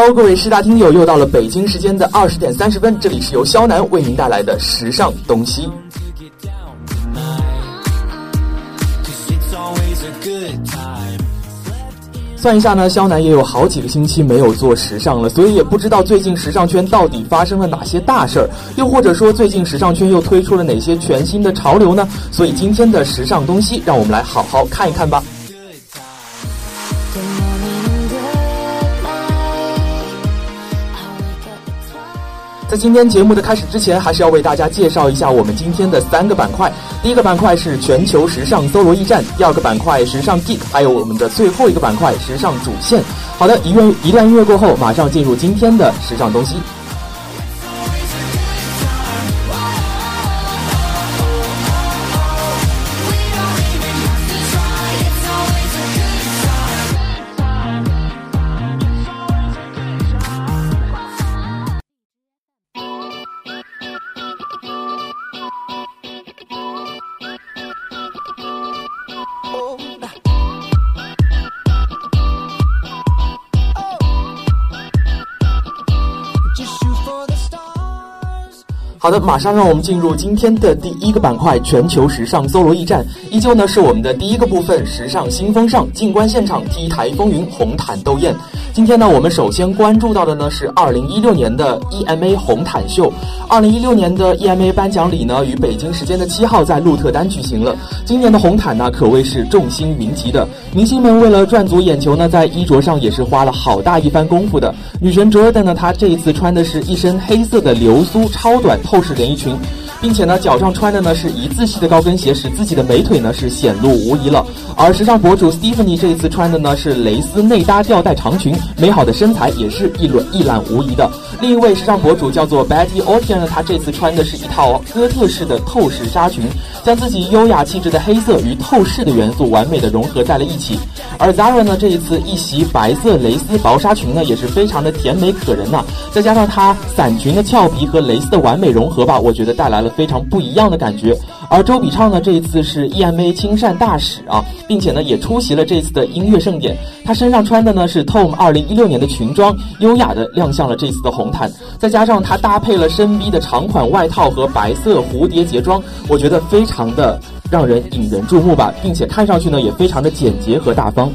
Hello，各位师大听友，又到了北京时间的二十点三十分，这里是由肖楠为您带来的时尚东西。算一下呢，肖楠也有好几个星期没有做时尚了，所以也不知道最近时尚圈到底发生了哪些大事儿，又或者说最近时尚圈又推出了哪些全新的潮流呢？所以今天的时尚东西，让我们来好好看一看吧。在今天节目的开始之前，还是要为大家介绍一下我们今天的三个板块。第一个板块是全球时尚搜罗驿站，第二个板块时尚 geek，还有我们的最后一个板块时尚主线。好的，一乐一段音乐过后，马上进入今天的时尚东西。好的，马上让我们进入今天的第一个板块——全球时尚搜罗驿站。依旧呢是我们的第一个部分——时尚新风尚。静观现场，T 台风云，红毯斗艳。今天呢，我们首先关注到的呢是2016年的 EMA 红毯秀。2016年的 EMA 颁奖礼呢，于北京时间的七号在鹿特丹举行了。今年的红毯呢，可谓是众星云集的。明星们为了赚足眼球呢，在衣着上也是花了好大一番功夫的。女神 Jordan 呢，她这一次穿的是一身黑色的流苏超短透视连衣裙。并且呢，脚上穿的呢是一字系的高跟鞋，使自己的美腿呢是显露无遗了。而时尚博主 Stephanie 这一次穿的呢是蕾丝内搭吊带长裙，美好的身材也是一览一览无遗的。另一位时尚博主叫做 Betty Ortian 呢，她这次穿的是一套哥特式的透视纱裙，将自己优雅气质的黑色与透视的元素完美的融合在了一起。而 Zara 呢，这一次一袭白色蕾丝薄纱裙呢，也是非常的甜美可人呐、再加上它伞裙的俏皮和蕾丝的完美融合吧，我觉得带来了非常不一样的感觉。而周笔畅呢，这一次是 EMA 亲善大使啊，并且呢也出席了这次的音乐盛典。他身上穿的呢是 Tom 2016年的裙装，优雅的亮相了这次的红毯。再加上他搭配了深 V 的长款外套和白色蝴蝶结装，我觉得非常的让人引人注目吧，并且看上去呢也非常的简洁和大方。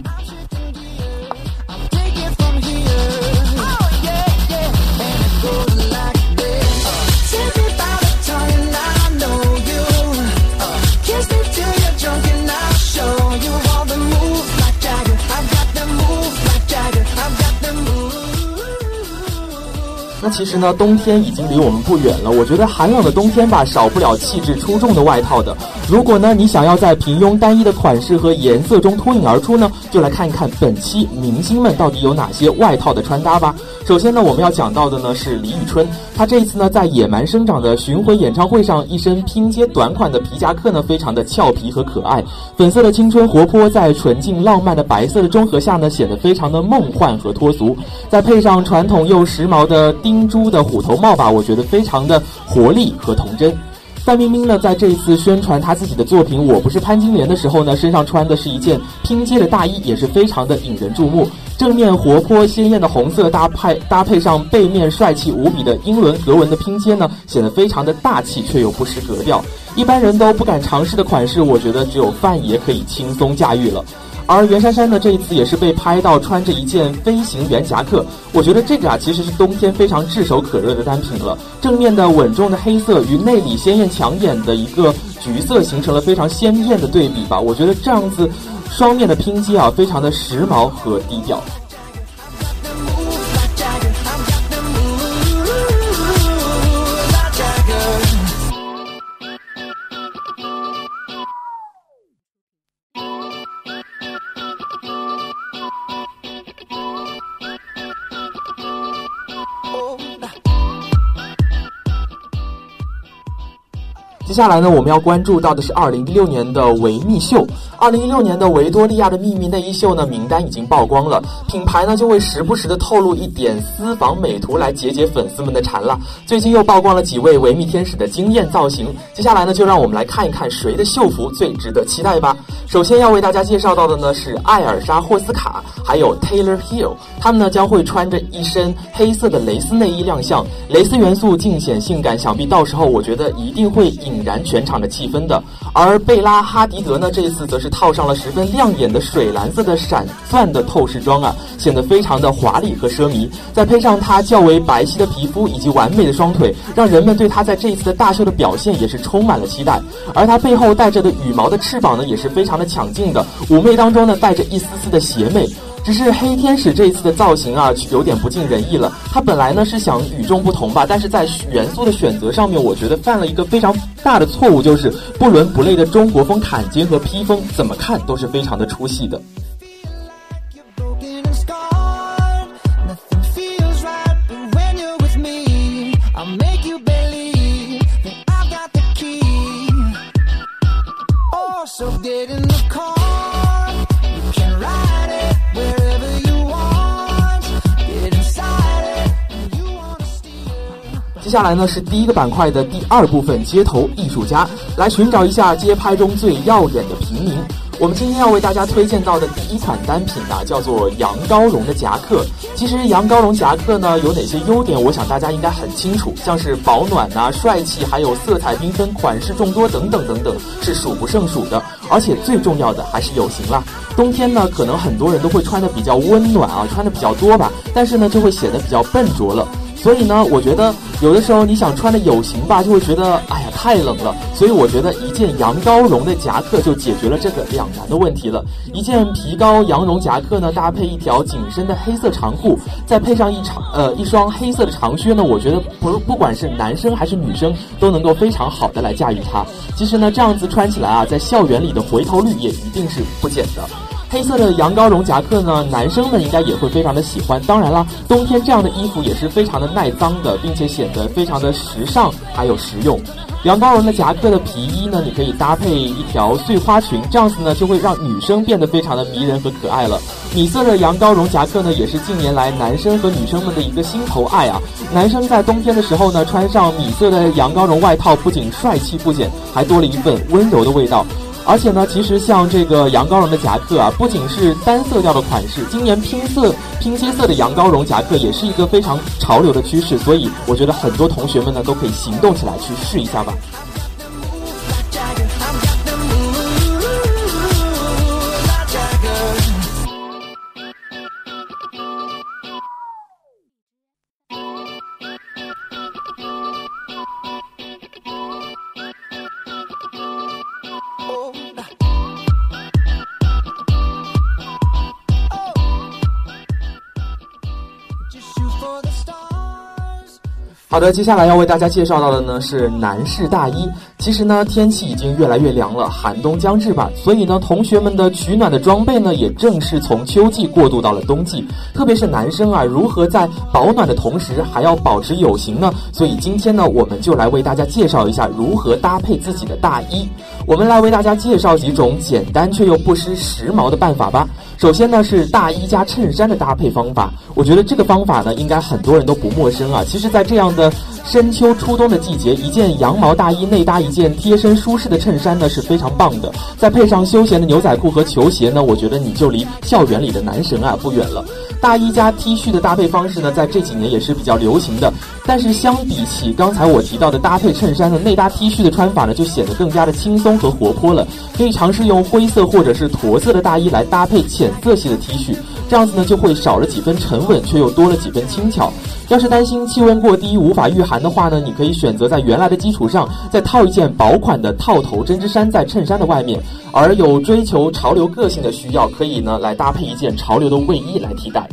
其实呢，冬天已经离我们不远了。我觉得寒冷的冬天吧，少不了气质出众的外套的。如果呢，你想要在平庸单一的款式和颜色中脱颖而出呢，就来看一看本期明星们到底有哪些外套的穿搭吧。首先呢，我们要讲到的呢是李宇春，她这一次呢在野蛮生长的巡回演唱会上，一身拼接短款的皮夹克呢，非常的俏皮和可爱。粉色的青春活泼，在纯净浪漫的白色的中和下呢，显得非常的梦幻和脱俗。再配上传统又时髦的钉珠的虎头帽吧，我觉得非常的活力和童真。范冰冰呢，在这一次宣传她自己的作品《我不是潘金莲》的时候呢，身上穿的是一件拼接的大衣，也是非常的引人注目。正面活泼鲜艳的红色搭配搭配上背面帅气无比的英伦格纹的拼接呢，显得非常的大气，却又不失格调。一般人都不敢尝试的款式，我觉得只有范爷可以轻松驾驭了。而袁姗姗呢，这一次也是被拍到穿着一件飞行员夹克，我觉得这个啊其实是冬天非常炙手可热的单品了。正面的稳重的黑色与内里鲜艳抢眼的一个橘色形成了非常鲜艳的对比吧。我觉得这样子双面的拼接啊，非常的时髦和低调。接下来呢，我们要关注到的是二零一六年的维密秀。二零一六年的维多利亚的秘密内衣秀呢，名单已经曝光了，品牌呢就会时不时的透露一点私房美图来解解粉丝们的馋了。最近又曝光了几位维密天使的惊艳造型，接下来呢，就让我们来看一看谁的秀服最值得期待吧。首先要为大家介绍到的呢是艾尔莎霍斯卡，还有 Taylor Hill，他们呢将会穿着一身黑色的蕾丝内衣亮相，蕾丝元素尽显性感，想必到时候我觉得一定会引。燃全场的气氛的，而贝拉哈迪德呢，这一次则是套上了十分亮眼的水蓝色的闪钻的透视装啊，显得非常的华丽和奢靡。再配上她较为白皙的皮肤以及完美的双腿，让人们对她在这一次的大秀的表现也是充满了期待。而她背后带着的羽毛的翅膀呢，也是非常的抢镜的，妩媚当中呢，带着一丝丝的邪魅。只是黑天使这一次的造型啊，有点不尽人意了。他本来呢是想与众不同吧，但是在元素的选择上面，我觉得犯了一个非常大的错误，就是不伦不类的中国风坎肩和披风，怎么看都是非常的出戏的。接下来呢是第一个板块的第二部分，街头艺术家来寻找一下街拍中最耀眼的平民。我们今天要为大家推荐到的第一款单品呢，叫做羊羔绒的夹克。其实羊羔绒夹克呢有哪些优点，我想大家应该很清楚，像是保暖呐、帅气，还有色彩缤纷、款式众多等等等等，是数不胜数的。而且最重要的还是有型啦。冬天呢，可能很多人都会穿的比较温暖啊，穿的比较多吧，但是呢就会显得比较笨拙了。所以呢，我觉得有的时候你想穿的有型吧，就会觉得哎呀太冷了。所以我觉得一件羊羔绒的夹克就解决了这个两难的问题了。一件皮高羊绒夹克呢，搭配一条紧身的黑色长裤，再配上一长呃一双黑色的长靴呢，我觉得不不管是男生还是女生都能够非常好的来驾驭它。其实呢，这样子穿起来啊，在校园里的回头率也一定是不减的。黑色的羊羔绒夹克呢，男生们应该也会非常的喜欢。当然了，冬天这样的衣服也是非常的耐脏的，并且显得非常的时尚还有实用。羊羔绒的夹克的皮衣呢，你可以搭配一条碎花裙，这样子呢就会让女生变得非常的迷人和可爱了。米色的羊羔绒夹克呢，也是近年来男生和女生们的一个心头爱啊。男生在冬天的时候呢，穿上米色的羊羔绒外套，不仅帅气不减，还多了一份温柔的味道。而且呢，其实像这个羊羔绒的夹克啊，不仅是单色调的款式，今年拼色、拼接色的羊羔绒夹克也是一个非常潮流的趋势，所以我觉得很多同学们呢都可以行动起来去试一下吧。好的，接下来要为大家介绍到的呢是男士大衣。其实呢，天气已经越来越凉了，寒冬将至吧。所以呢，同学们的取暖的装备呢，也正是从秋季过渡到了冬季。特别是男生啊，如何在保暖的同时还要保持有型呢？所以今天呢，我们就来为大家介绍一下如何搭配自己的大衣。我们来为大家介绍几种简单却又不失时髦的办法吧。首先呢，是大衣加衬衫的搭配方法。我觉得这个方法呢，应该很多人都不陌生啊。其实，在这样的深秋初冬的季节，一件羊毛大衣内搭一件贴身舒适的衬衫呢，是非常棒的。再配上休闲的牛仔裤和球鞋呢，我觉得你就离校园里的男神啊不远了。大衣加 T 恤的搭配方式呢，在这几年也是比较流行的。但是相比起刚才我提到的搭配衬衫的内搭 T 恤的穿法呢，就显得更加的轻松和活泼了。可以尝试用灰色或者是驼色的大衣来搭配浅色系的 T 恤。这样子呢就会少了几分沉稳，却又多了几分轻巧。要是担心气温过低无法御寒的话呢，你可以选择在原来的基础上再套一件薄款的套头针织衫在衬衫的外面。而有追求潮流个性的需要，可以呢来搭配一件潮流的卫衣来替代。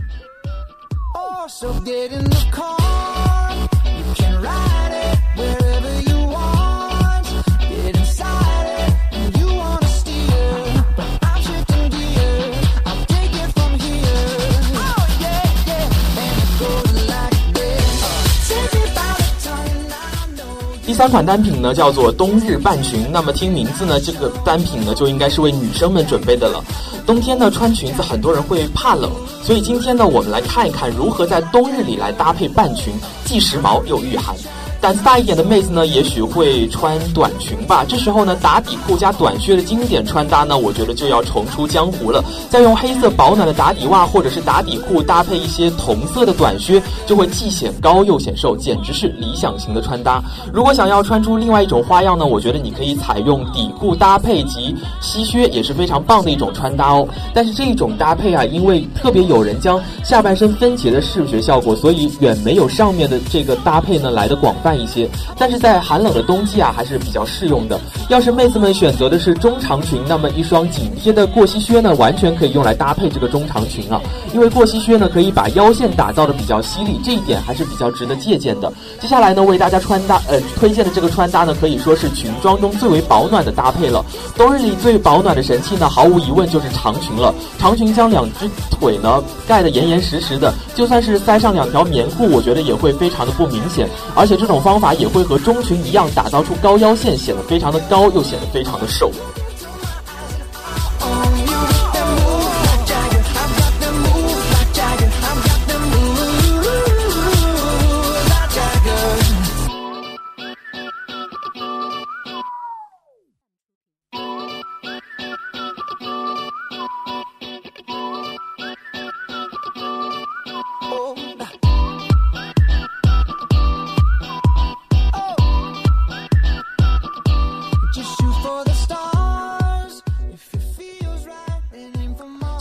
三款单品呢，叫做冬日半裙。那么听名字呢，这个单品呢就应该是为女生们准备的了。冬天呢穿裙子，很多人会怕冷，所以今天呢，我们来看一看如何在冬日里来搭配半裙，既时髦又御寒。胆子大一点的妹子呢，也许会穿短裙吧。这时候呢，打底裤加短靴的经典穿搭呢，我觉得就要重出江湖了。再用黑色保暖的打底袜或者是打底裤搭配一些同色的短靴，就会既显高又显瘦，简直是理想型的穿搭。如果想要穿出另外一种花样呢，我觉得你可以采用底裤搭配及西靴，也是非常棒的一种穿搭哦。但是这种搭配啊，因为特别有人将下半身分解的视觉效果，所以远没有上面的这个搭配呢来的广泛。一些，但是在寒冷的冬季啊，还是比较适用的。要是妹子们选择的是中长裙，那么一双紧贴的过膝靴呢，完全可以用来搭配这个中长裙啊。因为过膝靴呢，可以把腰线打造的比较犀利，这一点还是比较值得借鉴的。接下来呢，为大家穿搭，呃，推荐的这个穿搭呢，可以说是裙装中最为保暖的搭配了。冬日里最保暖的神器呢，毫无疑问就是长裙了。长裙将两只腿呢盖得严严实实的，就算是塞上两条棉裤，我觉得也会非常的不明显。而且这种方法也会和中裙一样，打造出高腰线，显得非常的高，又显得非常的瘦。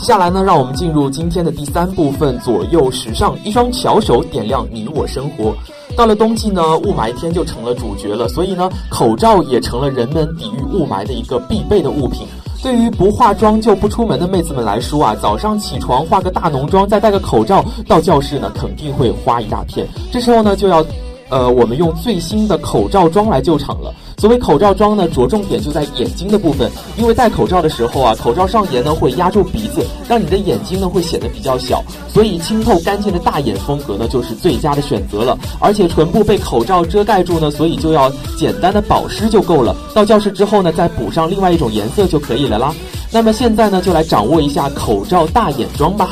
接下来呢，让我们进入今天的第三部分——左右时尚。一双巧手点亮你我生活。到了冬季呢，雾霾天就成了主角了，所以呢，口罩也成了人们抵御雾霾的一个必备的物品。对于不化妆就不出门的妹子们来说啊，早上起床化个大浓妆，再戴个口罩到教室呢，肯定会花一大片。这时候呢，就要，呃，我们用最新的口罩妆来救场了。所谓口罩妆呢，着重点就在眼睛的部分，因为戴口罩的时候啊，口罩上沿呢会压住鼻子，让你的眼睛呢会显得比较小，所以清透干净的大眼风格呢就是最佳的选择了。而且唇部被口罩遮盖住呢，所以就要简单的保湿就够了。到教室之后呢，再补上另外一种颜色就可以了啦。那么现在呢，就来掌握一下口罩大眼妆吧。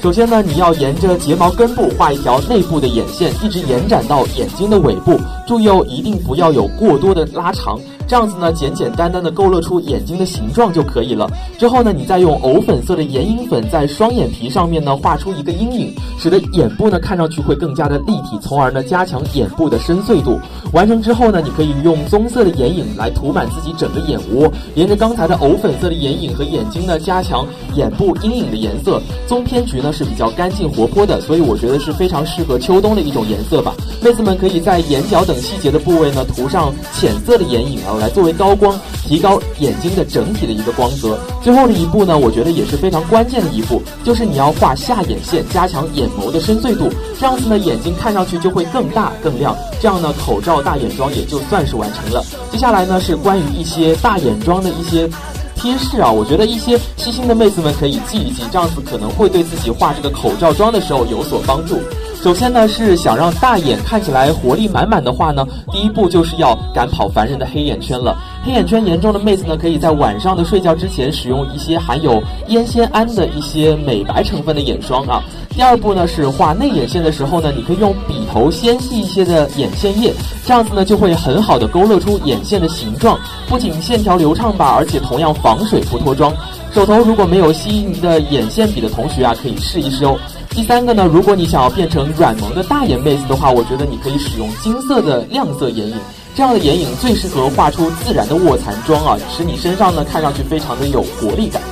首先呢，你要沿着睫毛根部画一条内部的眼线，一直延展到眼睛的尾部。注意哦，一定不要有过多的拉长。这样子呢，简简单单的勾勒出眼睛的形状就可以了。之后呢，你再用藕粉色的眼影粉在双眼皮上面呢画出一个阴影，使得眼部呢看上去会更加的立体，从而呢加强眼部的深邃度。完成之后呢，你可以用棕色的眼影来涂满自己整个眼窝，沿着刚才的藕粉色的眼影和眼睛呢加强眼部阴影的颜色。棕偏橘呢是比较干净活泼的，所以我觉得是非常适合秋冬的一种颜色吧。妹子们可以在眼角等细节的部位呢涂上浅色的眼影啊。来作为高光，提高眼睛的整体的一个光泽。最后的一步呢，我觉得也是非常关键的一步，就是你要画下眼线，加强眼眸的深邃度。这样子呢，眼睛看上去就会更大更亮。这样呢，口罩大眼妆也就算是完成了。接下来呢，是关于一些大眼妆的一些贴士啊，我觉得一些细心的妹子们可以记一记，这样子可能会对自己画这个口罩妆的时候有所帮助。首先呢，是想让大眼看起来活力满满的话呢，第一步就是要赶跑烦人的黑眼圈了。黑眼圈严重的妹子呢，可以在晚上的睡觉之前使用一些含有烟酰胺的一些美白成分的眼霜啊。第二步呢，是画内眼线的时候呢，你可以用笔头纤细一些的眼线液，这样子呢就会很好的勾勒出眼线的形状，不仅线条流畅吧，而且同样防水不脱妆。手头如果没有细腻的眼线笔的同学啊，可以试一试哦。第三个呢，如果你想要变成软萌的大眼妹子的话，我觉得你可以使用金色的亮色眼影。这样的眼影最适合画出自然的卧蚕妆啊，使你身上呢看上去非常的有活力感。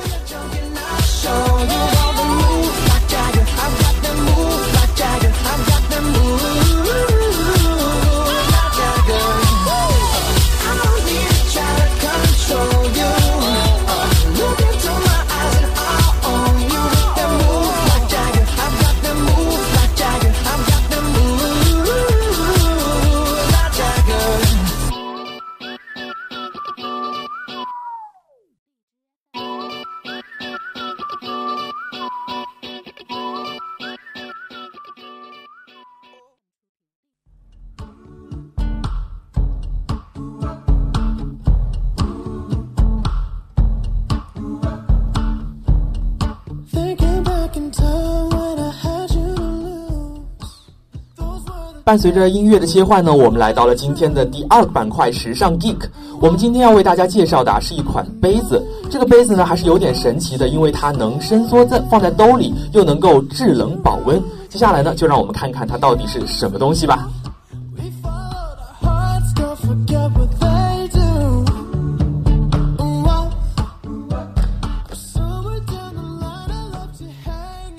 伴随着音乐的切换呢，我们来到了今天的第二个板块——时尚 geek。我们今天要为大家介绍的啊是一款杯子。这个杯子呢，还是有点神奇的，因为它能伸缩在放在兜里，又能够制冷保温。接下来呢，就让我们看看它到底是什么东西吧。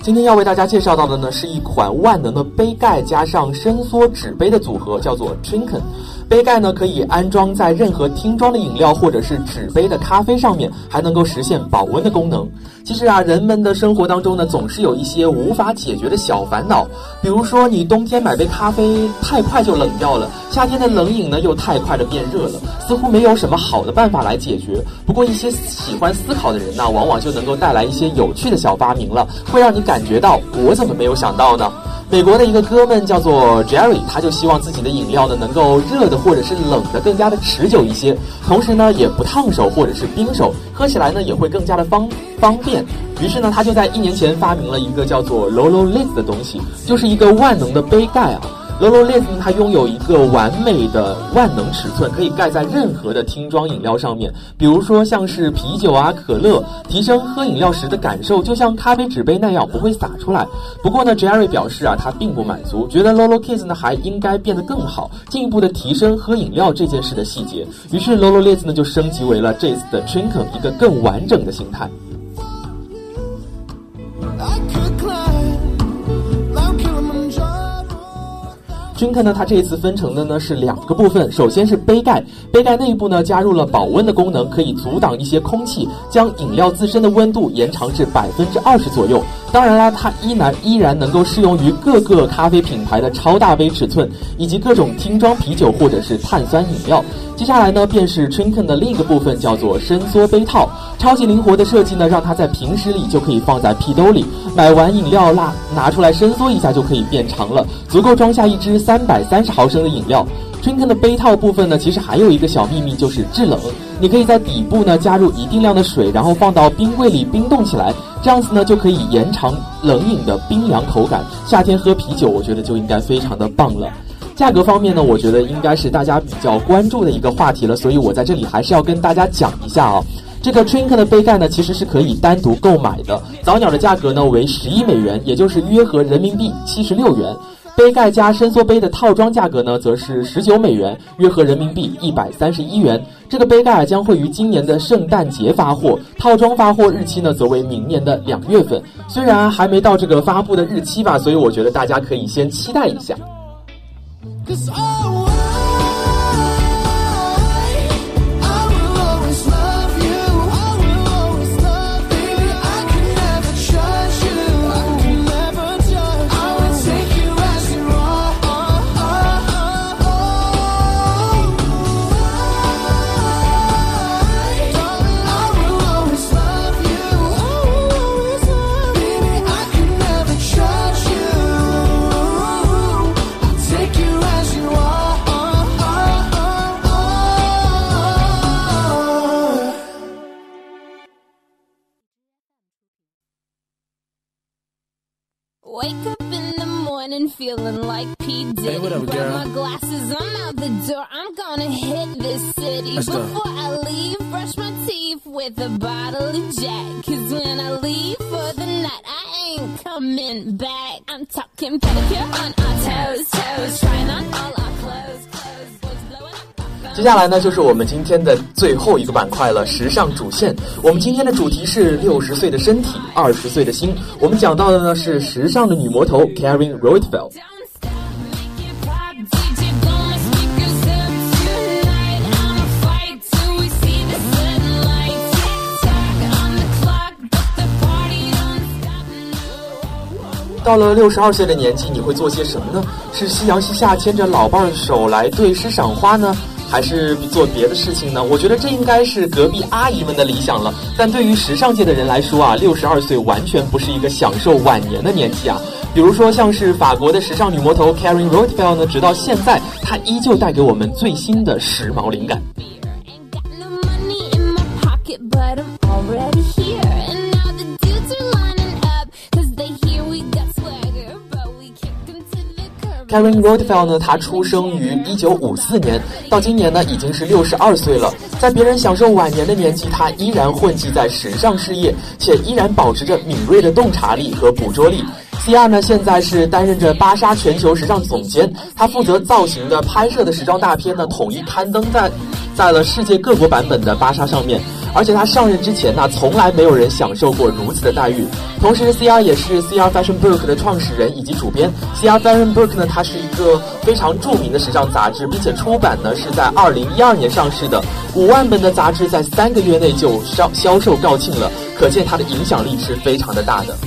今天要为大家介绍到的呢，是一款万能的杯盖加上伸缩纸杯的组合，叫做 Trinken。杯盖呢可以安装在任何听装的饮料或者是纸杯的咖啡上面，还能够实现保温的功能。其实啊，人们的生活当中呢，总是有一些无法解决的小烦恼，比如说你冬天买杯咖啡太快就冷掉了，夏天的冷饮呢又太快的变热了，似乎没有什么好的办法来解决。不过一些喜欢思考的人呢，往往就能够带来一些有趣的小发明了，会让你感觉到我怎么没有想到呢？美国的一个哥们叫做 Jerry，他就希望自己的饮料呢能够热的或者是冷的更加的持久一些，同时呢也不烫手或者是冰手，喝起来呢也会更加的方方便。于是呢他就在一年前发明了一个叫做 Lolo Lid 的东西，就是一个万能的杯盖啊。Lolo Lid 它拥有一个完美的万能尺寸，可以盖在任何的听装饮料上面，比如说像是啤酒啊、可乐，提升喝饮料时的感受，就像咖啡纸杯那样不会洒出来。不过呢，Jerry 表示啊，他并不满足，觉得 Lolo Kids 呢还应该变得更好，进一步的提升喝饮料这件事的细节。于是 Lolo Lid 呢就升级为了这次的 Trinken 一个更完整的形态。Drinker 呢，它这一次分成的呢是两个部分，首先是杯盖，杯盖内部呢加入了保温的功能，可以阻挡一些空气，将饮料自身的温度延长至百分之二十左右。当然啦，它依然依然能够适用于各个咖啡品牌的超大杯尺寸，以及各种听装啤酒或者是碳酸饮料。接下来呢，便是 Trinken 的另一个部分，叫做伸缩杯套。超级灵活的设计呢，让它在平时里就可以放在屁兜里，买完饮料啦，拿出来伸缩一下就可以变长了，足够装下一支三百三十毫升的饮料。Trinken 的杯套部分呢，其实还有一个小秘密，就是制冷。你可以在底部呢加入一定量的水，然后放到冰柜里冰冻起来，这样子呢就可以延长冷饮的冰凉口感。夏天喝啤酒，我觉得就应该非常的棒了。价格方面呢，我觉得应该是大家比较关注的一个话题了，所以我在这里还是要跟大家讲一下啊。这个 Trinken 的杯盖呢，其实是可以单独购买的。早鸟的价格呢为十一美元，也就是约合人民币七十六元。杯盖加伸缩杯的套装价格呢，则是十九美元，约合人民币一百三十一元。这个杯盖将会于今年的圣诞节发货，套装发货日期呢，则为明年的两月份。虽然还没到这个发布的日期吧，所以我觉得大家可以先期待一下。feeling like P. Diddy. Hey, what up, girl? Grab my glasses, I'm out the door. I'm gonna hit this city. Let's Before go. I leave, brush my teeth with a bottle of Jack. Cause when I leave for the night, I ain't coming back. I'm talking pedicure on 接下来呢，就是我们今天的最后一个板块了——时尚主线。我们今天的主题是六十岁的身体，二十岁的心。我们讲到的呢是时尚的女魔头 Karen Roitfeld。到了六十二岁的年纪，你会做些什么呢？是夕阳西下牵着老伴儿的手来对诗赏花呢，还是做别的事情呢？我觉得这应该是隔壁阿姨们的理想了。但对于时尚界的人来说啊，六十二岁完全不是一个享受晚年的年纪啊。比如说，像是法国的时尚女魔头 Karen Roitfeld 呢，直到现在，她依旧带给我们最新的时髦灵感。Karen Roitfeld 呢，她出生于一九五四年，到今年呢已经是六十二岁了。在别人享受晚年的年纪，她依然混迹在时尚事业，且依然保持着敏锐的洞察力和捕捉力。C.R 呢，现在是担任着芭莎全球时尚总监，他负责造型的拍摄的时装大片呢，统一刊登在在了世界各国版本的芭莎上面。而且他上任之前呢，从来没有人享受过如此的待遇。同时，C.R 也是 C.R Fashion Book 的创始人以及主编。C.R Fashion Book 呢，它是一个非常著名的时尚杂志，并且出版呢是在二零一二年上市的，五万本的杂志在三个月内就销销售告罄了，可见它的影响力是非常的大的。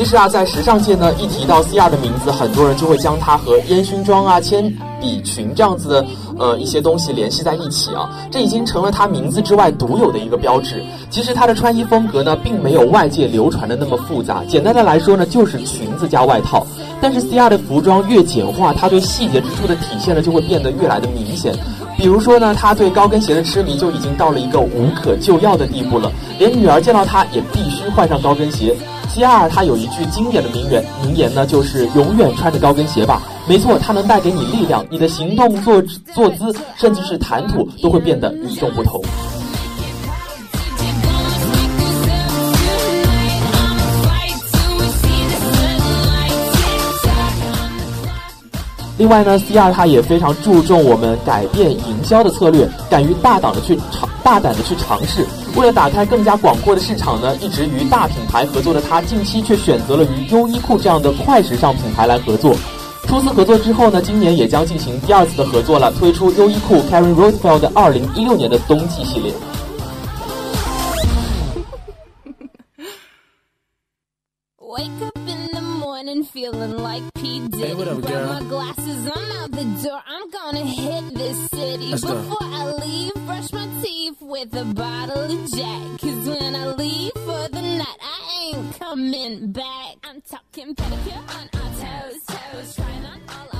其实啊，在时尚界呢，一提到 C.R 的名字，很多人就会将它和烟熏妆啊、铅笔裙这样子的呃一些东西联系在一起啊，这已经成了他名字之外独有的一个标志。其实他的穿衣风格呢，并没有外界流传的那么复杂，简单的来说呢，就是裙子加外套。但是 C.R 的服装越简化，他对细节之处的体现呢，就会变得越来的明显。比如说呢，他对高跟鞋的痴迷就已经到了一个无可救药的地步了，连女儿见到他也必须换上高跟鞋。西亚尔他有一句经典的名言，名言呢就是永远穿着高跟鞋吧。没错，它能带给你力量，你的行动、坐坐姿，甚至是谈吐，都会变得与众不同。另外呢，C R 他也非常注重我们改变营销的策略，敢于大胆的去尝，大胆的去尝试。为了打开更加广阔的市场呢，一直与大品牌合作的他，近期却选择了与优衣库这样的快时尚品牌来合作。初次合作之后呢，今年也将进行第二次的合作了，推出优衣库 Karen Roitfeld 的二零一六年的冬季系列。feeling like P. Diddy. Hey, what up, girl? my glasses, I'm out the door. I'm gonna hit this city. Let's Before go. I leave, brush my teeth with a bottle of Jack. Cause when I leave for the night, I ain't coming back. I'm talking pedicure on our toes, toes, trying on all our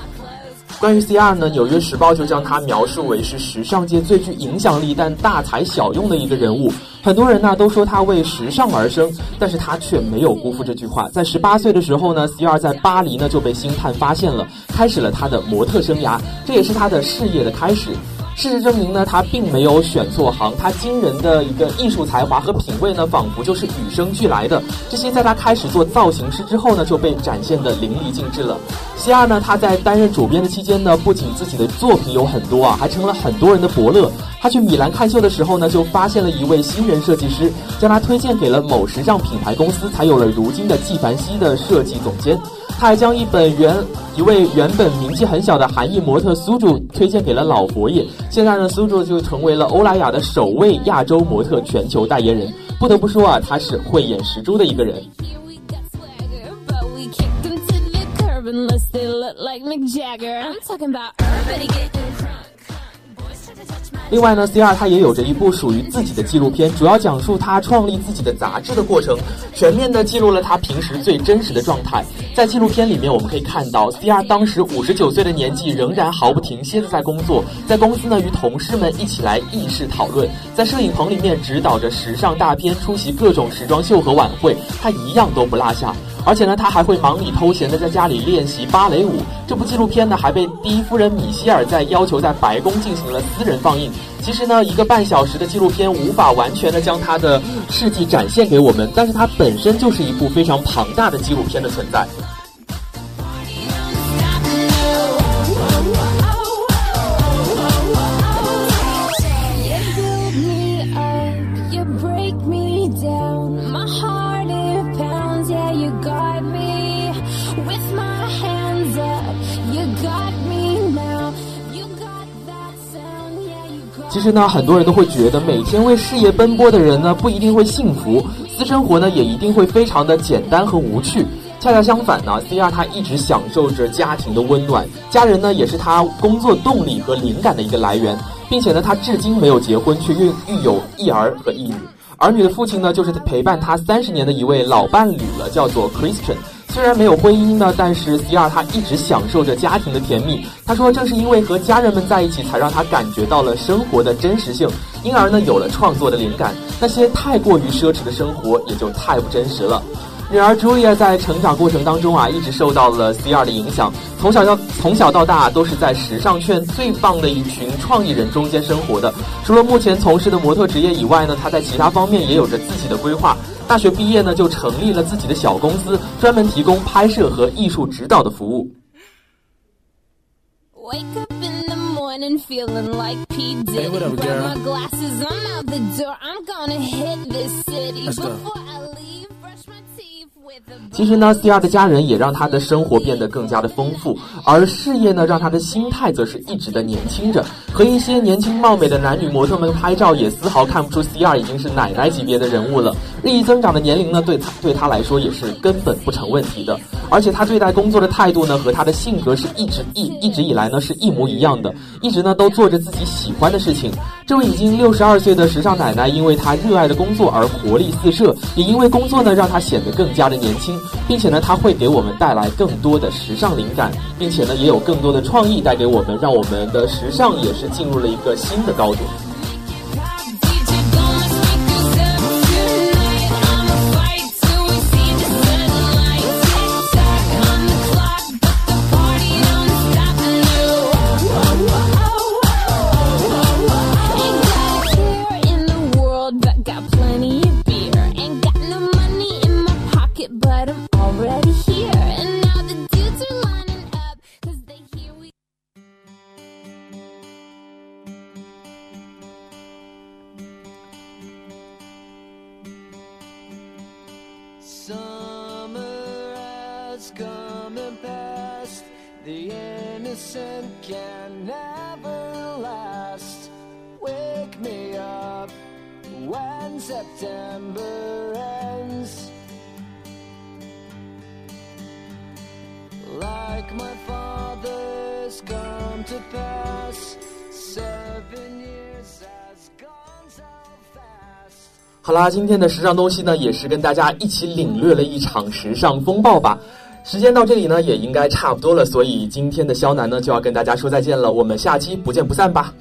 关于 C.R 呢，《纽约时报》就将他描述为是时尚界最具影响力但大材小用的一个人物。很多人呢都说他为时尚而生，但是他却没有辜负这句话。在十八岁的时候呢，C.R 在巴黎呢就被星探发现了，开始了他的模特生涯，这也是他的事业的开始。事实证明呢，他并没有选错行。他惊人的一个艺术才华和品味呢，仿佛就是与生俱来的。这些在他开始做造型师之后呢，就被展现的淋漓尽致了。西二呢，他在担任主编的期间呢，不仅自己的作品有很多啊，还成了很多人的伯乐。他去米兰看秀的时候呢，就发现了一位新人设计师，将他推荐给了某时尚品牌公司，才有了如今的纪梵希的设计总监。他还将一本原一位原本名气很小的韩裔模特苏柱推荐给了老佛爷，现在呢，苏柱就成为了欧莱雅的首位亚洲模特全球代言人。不得不说啊，他是慧眼识珠的一个人。另外呢，C 二他也有着一部属于自己的纪录片，主要讲述他创立自己的杂志的过程，全面的记录了他平时最真实的状态。在纪录片里面，我们可以看到 C 二当时五十九岁的年纪，仍然毫不停歇的在工作，在公司呢与同事们一起来议事讨论，在摄影棚里面指导着时尚大片，出席各种时装秀和晚会，他一样都不落下。而且呢，他还会忙里偷闲的在家里练习芭蕾舞。这部纪录片呢，还被第一夫人米歇尔在要求在白宫进行了私人放映。其实呢，一个半小时的纪录片无法完全的将他的事迹展现给我们，但是它本身就是一部非常庞大的纪录片的存在。其实呢，很多人都会觉得每天为事业奔波的人呢，不一定会幸福，私生活呢也一定会非常的简单和无趣。恰恰相反呢，C R 他一直享受着家庭的温暖，家人呢也是他工作动力和灵感的一个来源，并且呢，他至今没有结婚，却育育有一儿和一女。儿女的父亲呢，就是陪伴他三十年的一位老伴侣了，叫做 Christian。虽然没有婚姻呢，但是 C R 他一直享受着家庭的甜蜜。他说，正是因为和家人们在一起，才让他感觉到了生活的真实性，因而呢，有了创作的灵感。那些太过于奢侈的生活，也就太不真实了。女儿 Julia 在成长过程当中啊，一直受到了 C R 的影响。从小到从小到大，都是在时尚圈最棒的一群创意人中间生活的。除了目前从事的模特职业以外呢，她在其他方面也有着自己的规划。大学毕业呢，就成立了自己的小公司，专门提供拍摄和艺术指导的服务。其实呢，C R 的家人也让他的生活变得更加的丰富，而事业呢，让他的心态则是一直的年轻着。和一些年轻貌美的男女模特们拍照，也丝毫看不出 C R 已经是奶奶级别的人物了。日益增长的年龄呢，对他对他来说也是根本不成问题的。而且他对待工作的态度呢，和他的性格是一直一一直以来呢是一模一样的，一直呢都做着自己喜欢的事情。这位已经六十二岁的时尚奶奶，因为她热爱的工作而活力四射，也因为工作呢让她显得更加的年轻，并且呢她会给我们带来更多的时尚灵感，并且呢也有更多的创意带给我们，让我们的时尚也是进入了一个新的高度。summer has come and passed. The innocent can never last. Wake me up when September ends. Like my father's come to pass. 好啦，今天的时尚东西呢，也是跟大家一起领略了一场时尚风暴吧。时间到这里呢，也应该差不多了，所以今天的肖楠呢，就要跟大家说再见了。我们下期不见不散吧。